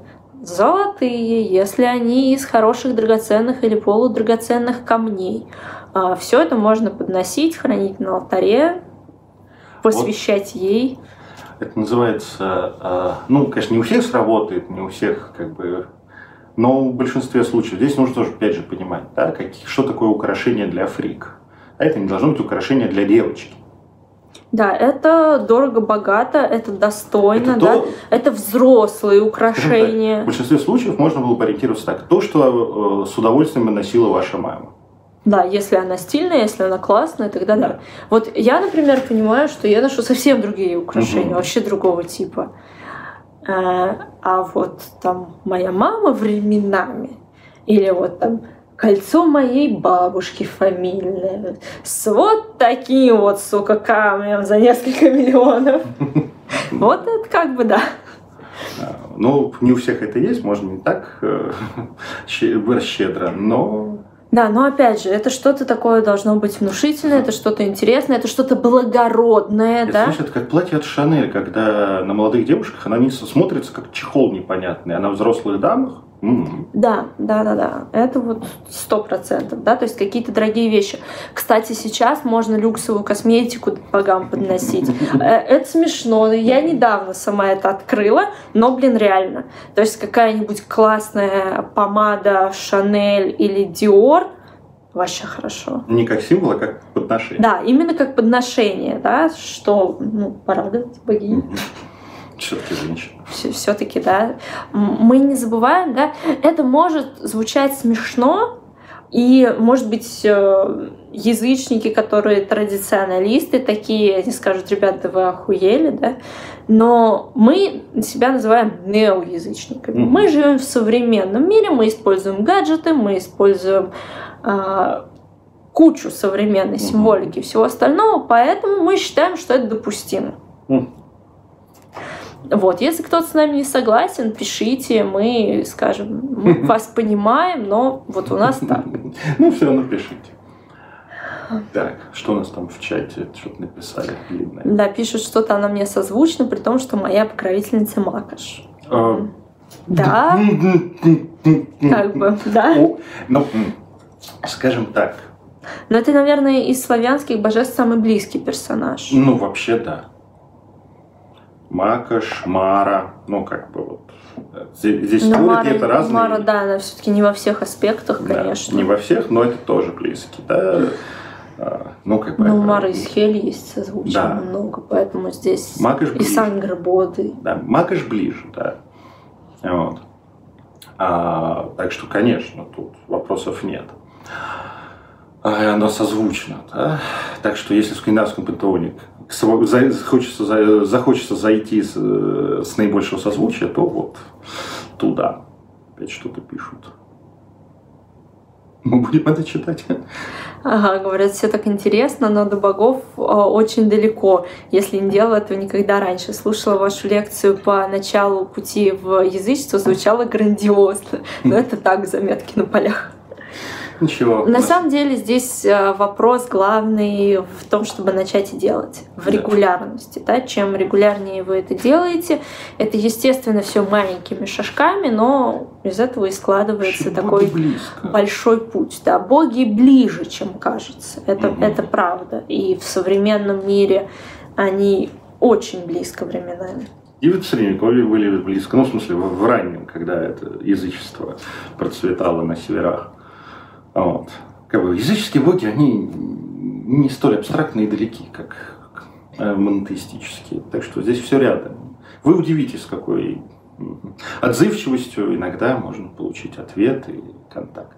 золотые, если они из хороших драгоценных или полудрагоценных камней. Все это можно подносить, хранить на алтаре, посвящать ей. Это называется, э, ну, конечно, не у всех сработает, не у всех, как бы, но в большинстве случаев здесь нужно тоже, опять же, понимать, да, какие, что такое украшение для фрик. А это не должно быть украшение для девочки. Да, это дорого-богато, это достойно, Это да. то- Это взрослые В украшения. большинстве случаев можно было бы ориентироваться так. То, что э, с удовольствием носила ваша мама. Да, если она стильная, если она классная, тогда да. Да. Вот я, например, понимаю, что я ношу совсем другие украшения, Мгм. вообще другого типа. А, а вот там моя мама временами, или вот там кольцо моей бабушки фамильное, с вот таким вот, сука, камнем за несколько миллионов. Вот это как бы да. Ну, не у всех это есть, можно не так э, щедро, но Да, но опять же, это что-то такое должно быть внушительное, это что-то интересное, это что-то благородное, это, да? знаешь, это как платье от Шанель, когда на молодых девушках она не смотрится как чехол непонятный, а на взрослых дамах м, Да, да, да, да. Это вот сто процентов, да, то есть какие-то дорогие вещи. Кстати, сейчас можно люксовую косметику богам подносить. Э, Это смешно. Я недавно сама это открыла, но, блин, реально. То есть какая-нибудь классная помада Шанель или Диор вообще хорошо. не как символ, а как подношение. Да, именно как подношение, да, что, ну, порадовать богиню. Все-таки женщина. все-таки, да, мы не забываем, да, это может звучать смешно, и, может быть, э, язычники, которые традиционалисты, такие, они скажут, ребята, вы охуели, да, но мы себя называем неоязычниками. Мгм. Мы живем в современном мире, мы используем гаджеты, мы используем а, кучу современной символики и всего остального, поэтому мы считаем, что это допустимо. М. Вот, если кто-то с нами не согласен, пишите, мы скажем, мы вас понимаем, но вот у нас так. Ну, все равно пишите. Так, что у нас там в чате? Что-то написали длинное. Да, пишут, что-то она мне созвучна, при том, что моя покровительница Макаш. А, Да, как бы, да. Ну, скажем так, Но это, наверное, из славянских божеств самый близкий персонаж. ну, вообще, да. Макаш, Мара, ну, как бы вот. э, Здесь, Но Мара, это разные. Мара, да, она все-таки не во всех аспектах, Да, конечно. Не во всех, но это тоже близкий, да. А, Ну, как бы. Но у это- Мары из Хели есть созвучие Да. много, поэтому здесь Макаш и. Сангрбоды. Да, Макаш ближе, да. Вот. А, так что, конечно, тут вопросов нет. А, оно созвучно, да? Так что, если в скандинавском пантеоне за- захочется, за- захочется зайти с, э, с наибольшего созвучия, то вот туда. Опять что-то пишут. Мы будем это читать. Ага, говорят, все так интересно, но до богов э, очень далеко, если не делала этого никогда раньше. Слушала вашу лекцию по началу пути в язычество, звучало грандиозно. Но это так, заметки на полях. Ничего. На самом деле здесь э, вопрос главный в том, чтобы начать и делать, в Да. регулярности. Да? Чем регулярнее вы это делаете, это, естественно, все маленькими шажками, но из этого и складывается Боги такой близко. большой путь. Да, боги ближе, чем кажется. Это, Мгм. это правда. И в современном мире они очень близко временами. И в средневековье были близко, ну, в смысле, в, в раннем, когда это язычество процветало на северах. Вот. Как бы языческие боги, они не столь абстрактные и далеки, как э, монотеистические. Так что здесь все рядом. Вы удивитесь, какой отзывчивостью иногда можно получить ответ и контакт.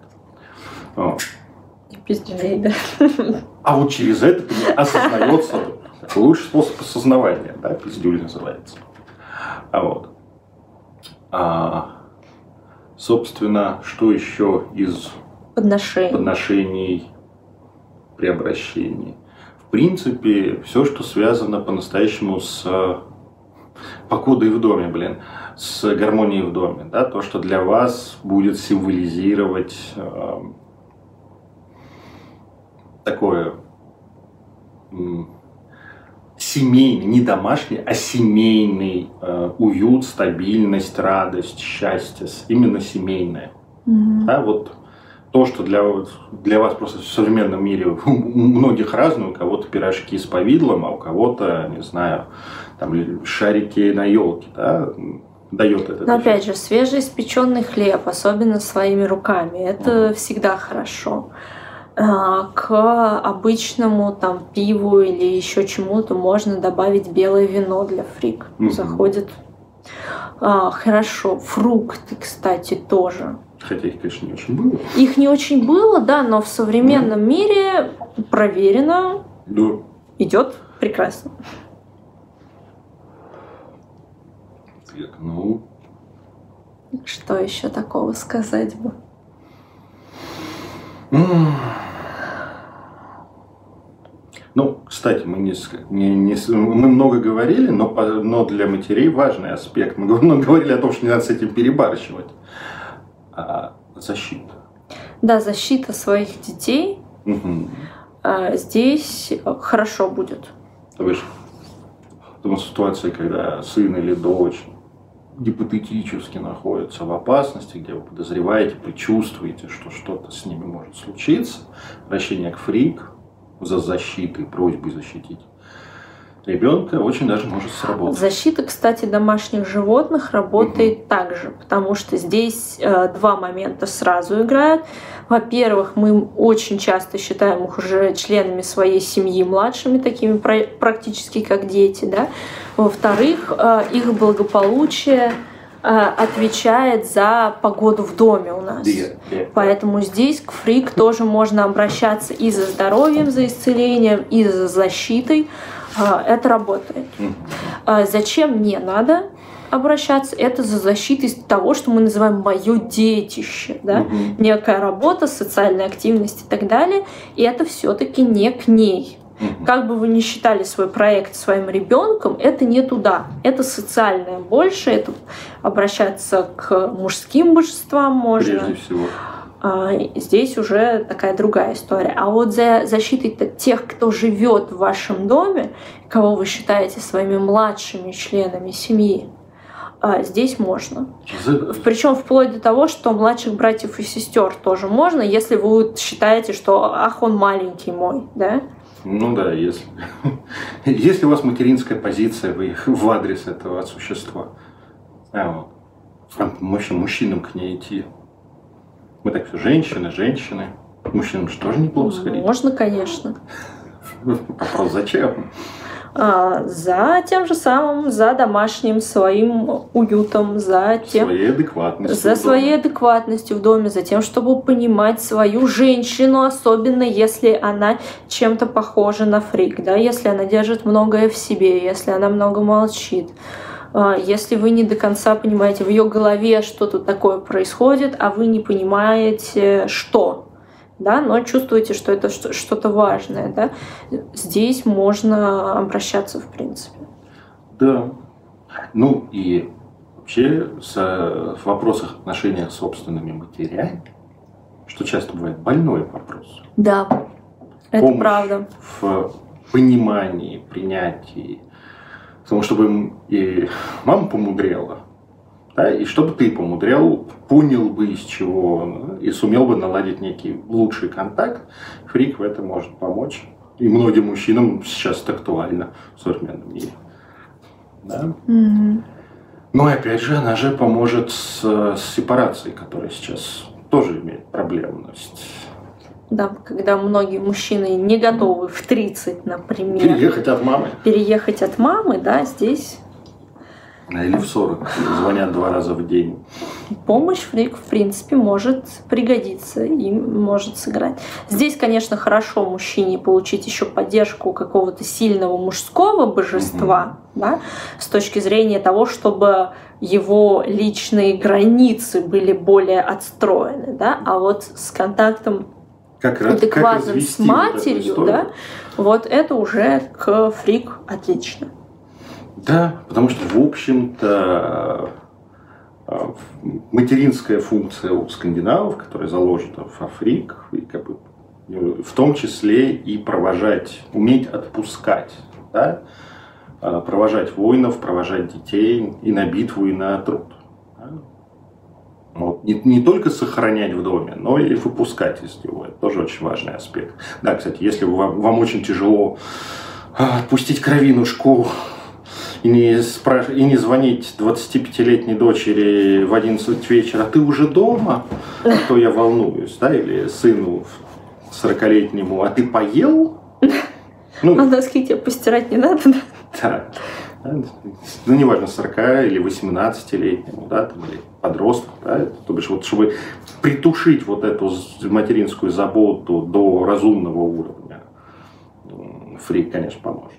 Вот. Пиздюлей, да. А вот через это осознается лучший способ осознавания, да, пиздюль называется. А вот. А, собственно, что еще из Подношение. подношений при обращении? В принципе, все, что связано по-настоящему с э, покудой в доме, блин, с гармонией в доме, да, то, что для вас будет символизировать э, такое м, семейный, не домашний, а семейный э, уют, стабильность, радость, счастье, именно семейное. Мгм. Да, вот то, что для, для вас просто в современном мире у многих разное, у кого-то пирожки с повидлом, а у кого-то, не знаю, там шарики на елке, да, дает это. Но опять же, свежеиспеченный хлеб, особенно своими руками, это Мгм. всегда хорошо. А, К обычному там пиву или еще чему-то можно добавить белое вино для фрик. Мгм. Заходит А, хорошо. Фрукты, кстати, тоже. Хотя их, конечно, не очень было. Их не очень было, да, но в современном мире проверено, Да. идет прекрасно. Так, ну, Что еще такого сказать бы? Ну, кстати, мы, не, не- не мы много говорили, но, но для матерей важный аспект. Мы го- много говорили о том, что не надо с этим перебарщивать. А, защита. Да, защита своих детей а, здесь хорошо будет. Вы же думаю, ситуация, когда сын или дочь гипотетически находятся в опасности, где вы подозреваете, предчувствуете, что что-то с ними может случиться, обращение к фрик за защитой, просьбой защитить ребенка очень даже может сработать. Защита, кстати, домашних животных работает также, потому что здесь э, два момента сразу играют. Во-первых, мы очень часто считаем их уже членами своей семьи младшими, такими практически как дети, да. Во-вторых, э, их благополучие э, отвечает за погоду в доме у нас. Да, да. Поэтому здесь к фрик тоже можно обращаться и за здоровьем, за исцелением, и за защитой. А, Это работает. А Зачем не надо? обращаться, это за защитой того, что мы называем мое детище, да, Мгм. некая работа, социальная активность и так далее, и это все-таки не к ней. Как бы вы ни считали свой проект своим ребенком, это не туда. Это социальное больше, это обращаться к мужским божествам можно. Прежде всего. А, Здесь уже такая другая история. А вот за защитой тех, кто живет в вашем доме, кого вы считаете своими младшими членами семьи, а, здесь можно. Причем вплоть до того, что младших братьев и сестер тоже можно, если вы считаете, что ах, он маленький мой, да? Ну да, если, если у вас материнская позиция вы, в адрес этого существа. А. А, мужчинам к ней идти. Мы так все, женщины, женщины. Мужчинам же тоже неплохо сходить. Можно, конечно. Вопрос, зачем? А, За тем же самым, за домашним своим уютом, за тем, Своей адекватностью. за своей адекватностью в доме, за тем, чтобы понимать свою женщину, особенно если она чем-то похожа на фрик, да, если она держит многое в себе, если она много молчит. А, Если вы не до конца понимаете в ее голове, что тут такое происходит, а вы не понимаете, что, да, но чувствуете, что это что- что-то важное, да, здесь можно обращаться в принципе. Да. Ну и вообще с- в вопросах отношения с собственными матерями, что часто бывает больной вопрос, Да, это Помощь. правда. в понимании, принятии, потому чтобы им и мама помудрела, да, и чтобы ты помудрел, понял бы из чего, ну, и сумел бы наладить некий лучший контакт, фрик в этом может помочь. И многим мужчинам сейчас это актуально в современном мире. Да? Мгм. Ну и опять же, она же поможет с, с сепарацией, которая сейчас тоже имеет проблемность. Да, когда многие мужчины не готовы в 30, например, Переехать от мамы. переехать от мамы, да, здесь Или в 40. Звонят два раза в день. помощь фрик, в принципе, может пригодиться и может сыграть. Здесь, конечно, хорошо мужчине получить еще поддержку какого-то сильного мужского божества, да, с точки зрения того, чтобы его личные границы были более отстроены, да, а вот с контактом Как, как адекватным развести с вот матерью, историю? да, вот это уже к фрик отлично. Да, потому что, в общем-то, э, материнская функция у скандинавов, которая заложена в Африк, и как бы, в том числе и провожать, уметь отпускать, да? Э, провожать воинов, провожать детей и на битву, и на труд. Да. Вот. Не, не только сохранять в доме, но и выпускать из него. Это тоже очень важный аспект. Да, кстати, если вам, вам очень тяжело а, отпустить кровинушку и не, спраш- и не звонить 25-летней дочери в 11 вечера, ты уже дома, а то я волнуюсь, да, или сыну 40-летнему, а ты поел? А Ну, носки тебе постирать не надо, да? да. Ну, неважно, 40 или 18-летнему, да, там, или подростку, да, то бишь, вот, чтобы притушить вот эту материнскую заботу до разумного уровня, фрик, конечно, поможет.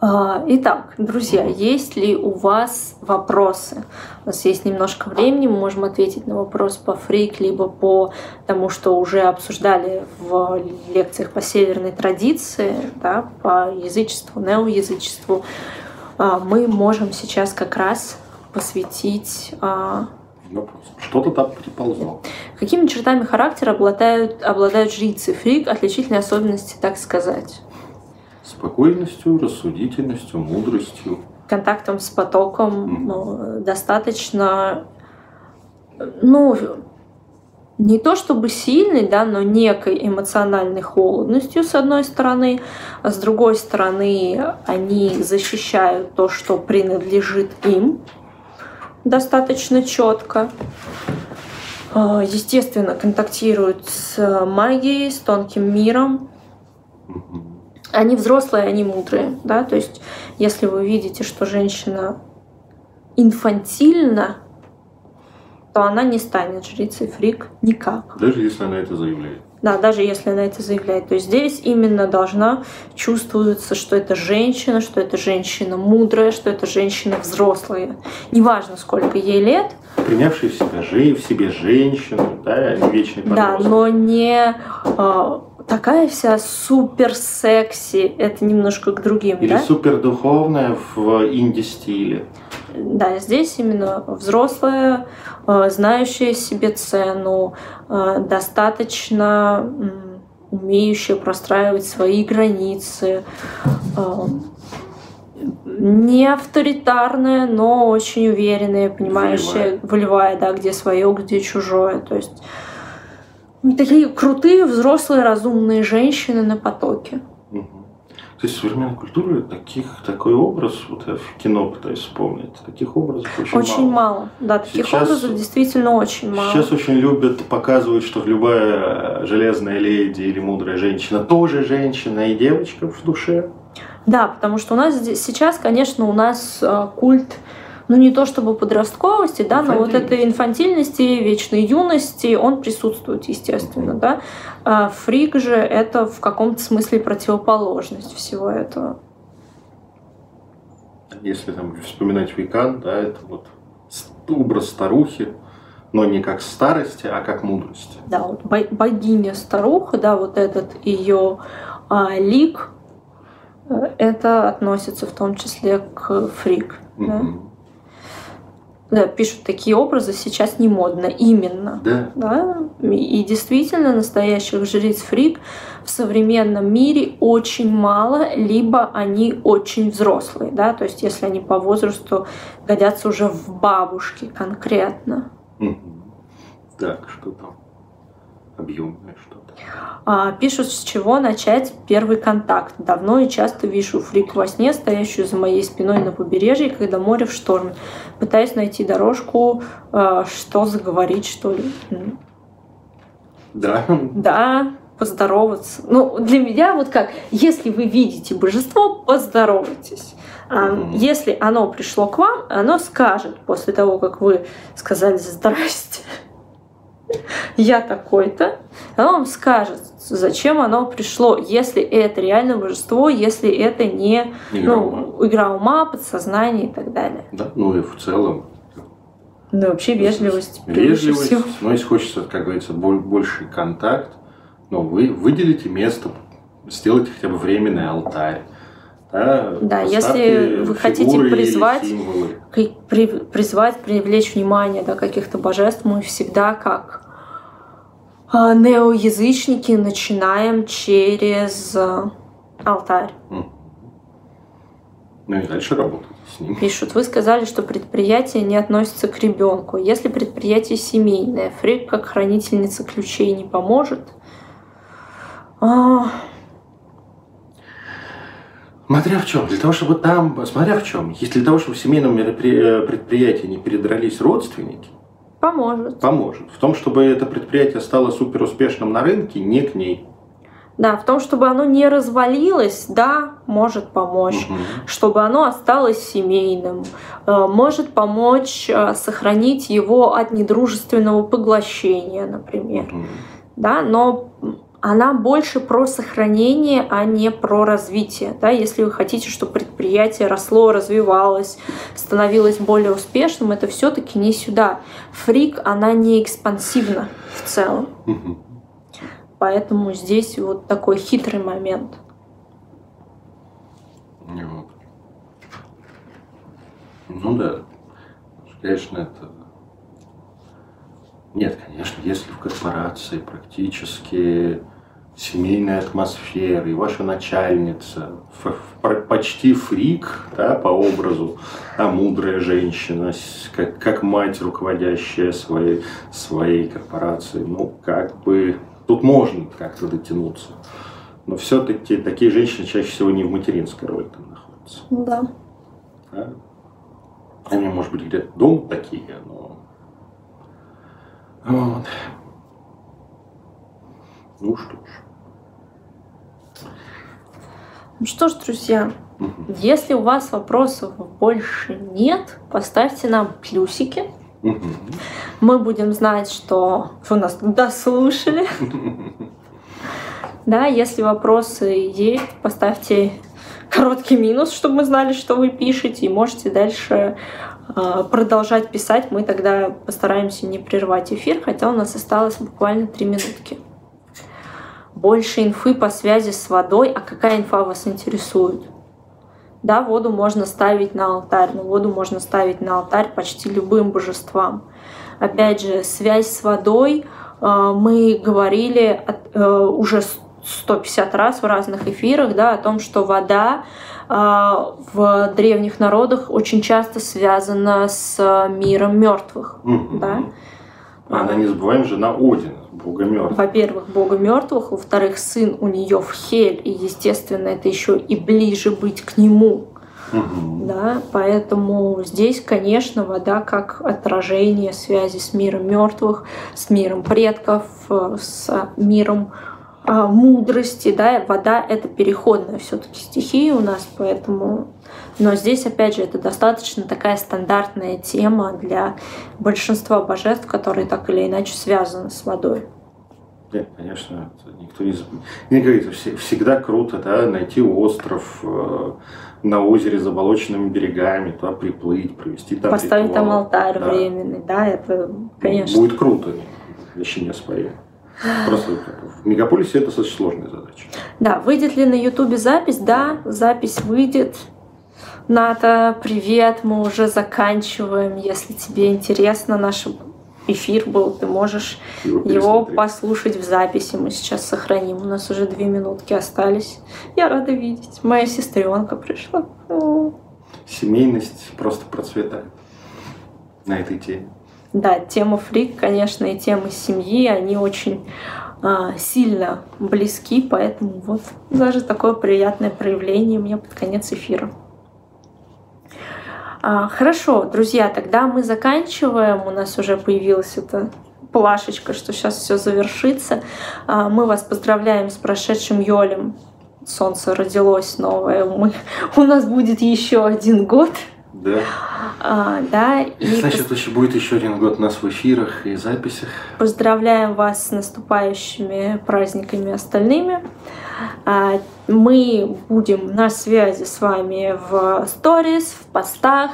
А, Итак, друзья, есть ли у вас вопросы? У нас есть немножко времени, мы можем ответить на вопрос по фрик, либо по тому, что уже обсуждали в лекциях по северной традиции, да, по язычеству, неоязычеству. А, Мы можем сейчас как раз посвятить а, Вопрос. Что-то там приползло. Какими чертами характера обладают, обладают жрицы фрик, отличительные особенности, так сказать? Спокойностью, рассудительностью, мудростью. контактом с потоком ну, достаточно, ну, не то чтобы сильный, да, но некой эмоциональной холодностью, с одной стороны, а с другой стороны, они защищают то, что принадлежит им достаточно четко. А, Естественно, контактируют с магией, с тонким миром, Мгм. Они взрослые, они мудрые, да, то есть если вы видите, что женщина инфантильна, то она не станет жрицей фрик никак. Даже если она это заявляет. Да, даже если она это заявляет. То есть здесь именно должна чувствоваться, что это женщина, что это женщина мудрая, что это женщина взрослая. Неважно, сколько ей лет. Принявшая в себя, в себе женщину, да, вечный Да, подросток. но не а, такая вся супер секси. Это немножко к другим, Или да? супердуховная в инди-стиле. Да, здесь именно взрослая, э, знающая себе цену, э, достаточно умеющая простраивать свои границы, э, не авторитарная, но очень уверенная, понимающая, волевая, да, где свое, где чужое. То есть такие крутые, взрослые, разумные женщины на потоке. То есть современной культуры таких, такой образ, вот я в кино пытаюсь вспомнить, таких образов очень, Очень мало. мало. Да, таких Сейчас- образов действительно очень мало. Сейчас очень любят показывать, что любая железная леди или мудрая женщина тоже женщина и девочка в душе. Да, потому что у нас здесь сейчас, конечно, у нас э, культ, ну не то чтобы подростковости, да, но вот этой инфантильности, вечной юности, он присутствует, естественно, да. А фрик же это в каком-то смысле противоположность всего этого. Если там вспоминать векан, да, это вот образ старухи, но не как старости, а как мудрости. Да, вот бо- богиня старуха, да, вот этот ее лик, э, это относится в том числе к фрик. Да? Да, пишут такие образы сейчас не модно, именно. Да. Да? И действительно, настоящих жриц фрик в современном мире очень мало, либо они очень взрослые. Да? То есть, если они по возрасту годятся уже в бабушки конкретно. Мгм. Так, что там? Объемное что-то. А, пишут, с чего начать первый контакт. Давно и часто вижу фрик во сне, стоящую за моей спиной на побережье, когда море в шторме. Пытаюсь найти дорожку, а, что заговорить, что ли. Да. Да, поздороваться. Ну, для меня вот как, если вы видите божество, поздоровайтесь. Мгм. Если оно пришло к вам, оно скажет после того, как вы сказали «Здрасте, я такой-то», оно вам скажет, зачем оно пришло, если это реально божество, если это не Игра ума. ну, игра ума, подсознание и так далее. Да, ну и в целом Ну, и вообще вежливость. Вежливость, всего. но если хочется, как говорится, боль- больший контакт, ну, вы выделите место, сделайте хотя бы временный алтарь. Да, Да, если вы хотите призвать- при- при- призвать, привлечь внимание да, каких-то божеств, мы всегда как а, неоязычники начинаем через а, алтарь. Ну и дальше работать с ним. Пишут, вы сказали, что предприятие не относится к ребенку. Если предприятие семейное, Фрик как хранительница ключей не поможет. А, Смотря в чем. Для того, чтобы там, смотря в чем. Если для того, чтобы в семейном меропри- э, предприятии не передрались родственники, поможет. поможет. В том, чтобы это предприятие стало супер успешным на рынке, не к ней. Да, в том, чтобы оно не развалилось, да, может помочь. Мгм. чтобы оно осталось семейным, э, может помочь э, сохранить его от недружественного поглощения, например. Мгм. Да, но она больше про сохранение, а не про развитие. Да? Если вы хотите, чтобы предприятие росло, развивалось, становилось более успешным, это все-таки не сюда. Фрик, она не экспансивна в целом. Поэтому здесь вот такой хитрый момент. Вот. Ну да. Конечно, это... Нет, конечно, если в корпорации практически семейная атмосфера, и ваша начальница почти фрик, да, по образу, а мудрая женщина, как, как мать, руководящая своей, своей корпорацией, ну, как бы, тут можно как-то дотянуться. Но все-таки такие женщины чаще всего не в материнской роли там находятся. Да. Да? Они, может быть, где-то дома такие. Вот. Ну что ж. Ну что ж, друзья, Мгм. Если у вас вопросов больше нет, поставьте нам плюсики. Мгм. мы будем знать, что вы нас дослушали. Да, если вопросы есть, поставьте короткий минус, чтобы мы знали, что вы пишете, и можете дальше продолжать писать. Мы тогда постараемся не прервать эфир, хотя у нас осталось буквально три минутки. Больше инфы по связи с водой. А какая инфа вас интересует? Да, воду можно ставить на алтарь, но воду можно ставить на алтарь почти любым божествам. Опять же, связь с водой э, мы говорили э, уже 150 раз в разных эфирах, да, о том, что вода э, в древних народах очень часто связана с миром мертвых, Мгм. да. Она, не забываем, жена Одина, бога мертвых. Во-первых, бога мертвых, во-вторых, сын у нее в Хель, и, естественно, это еще и ближе быть к нему. Мгм. Да, поэтому здесь, конечно, вода как отражение связи с миром мертвых, с миром предков, э, с миром а, мудрости, да, вода это переходная все-таки стихия у нас, поэтому, но здесь опять же это достаточно такая стандартная тема для большинства божеств, которые так или иначе связаны с водой. Нет, конечно, никто не забудет. Мне говорится, все- всегда круто, да, найти остров э, на озере с заболоченными берегами, туда приплыть, провести там Поставить там ритуал. алтарь Да. временный, да, это, конечно. Будет круто, вообще не спорю. Просто в мегаполисе это достаточно сложная задача. Да, выйдет ли на Ютубе запись? Да, запись выйдет. Ната, привет, мы уже заканчиваем. Если тебе интересно, наш эфир был, ты можешь его пересмотреть. послушать в записи. Мы сейчас сохраним. У нас уже две минутки остались. Я рада видеть. Моя сестренка пришла. Семейность просто процветает на этой теме. Да, тема фрик, конечно, и тема семьи, они очень а, сильно близки, поэтому вот даже такое приятное проявление мне под конец эфира. А, хорошо, друзья, тогда мы заканчиваем. У нас уже появилась эта плашечка, что сейчас все завершится. А, мы вас поздравляем с прошедшим Йолем. Солнце родилось новое. Мы, у нас будет еще один год. Да. А, да, и Значит, еще будет еще один год нас в эфирах и записях. Поздравляем вас с наступающими праздниками остальными. А, Мы будем на связи с вами в сторис, в постах,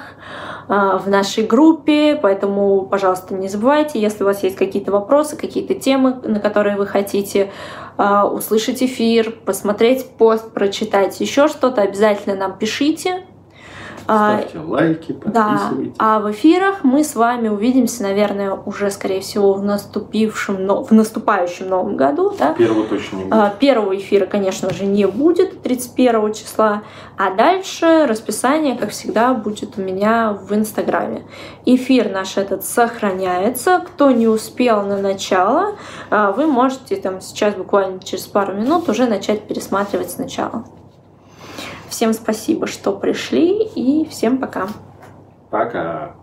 а, в нашей группе, поэтому, пожалуйста, не забывайте, если у вас есть какие-то вопросы, какие-то темы, на которые вы хотите а, услышать эфир, посмотреть пост, прочитать еще что-то, обязательно нам пишите. А, Ставьте лайки, да, подписывайтесь. а в эфирах мы с вами увидимся, наверное, уже, скорее всего, в наступившем, но- в наступающем новом году, да. Первого точно не будет. А, Первого эфира, конечно же, не будет 31 числа, а дальше расписание, как всегда, будет у меня в Инстаграме. Эфир наш этот сохраняется. Кто не успел на начало, а, вы можете там сейчас буквально через пару минут уже начать пересматривать сначала. Всем спасибо, что пришли, и всем пока. Пока.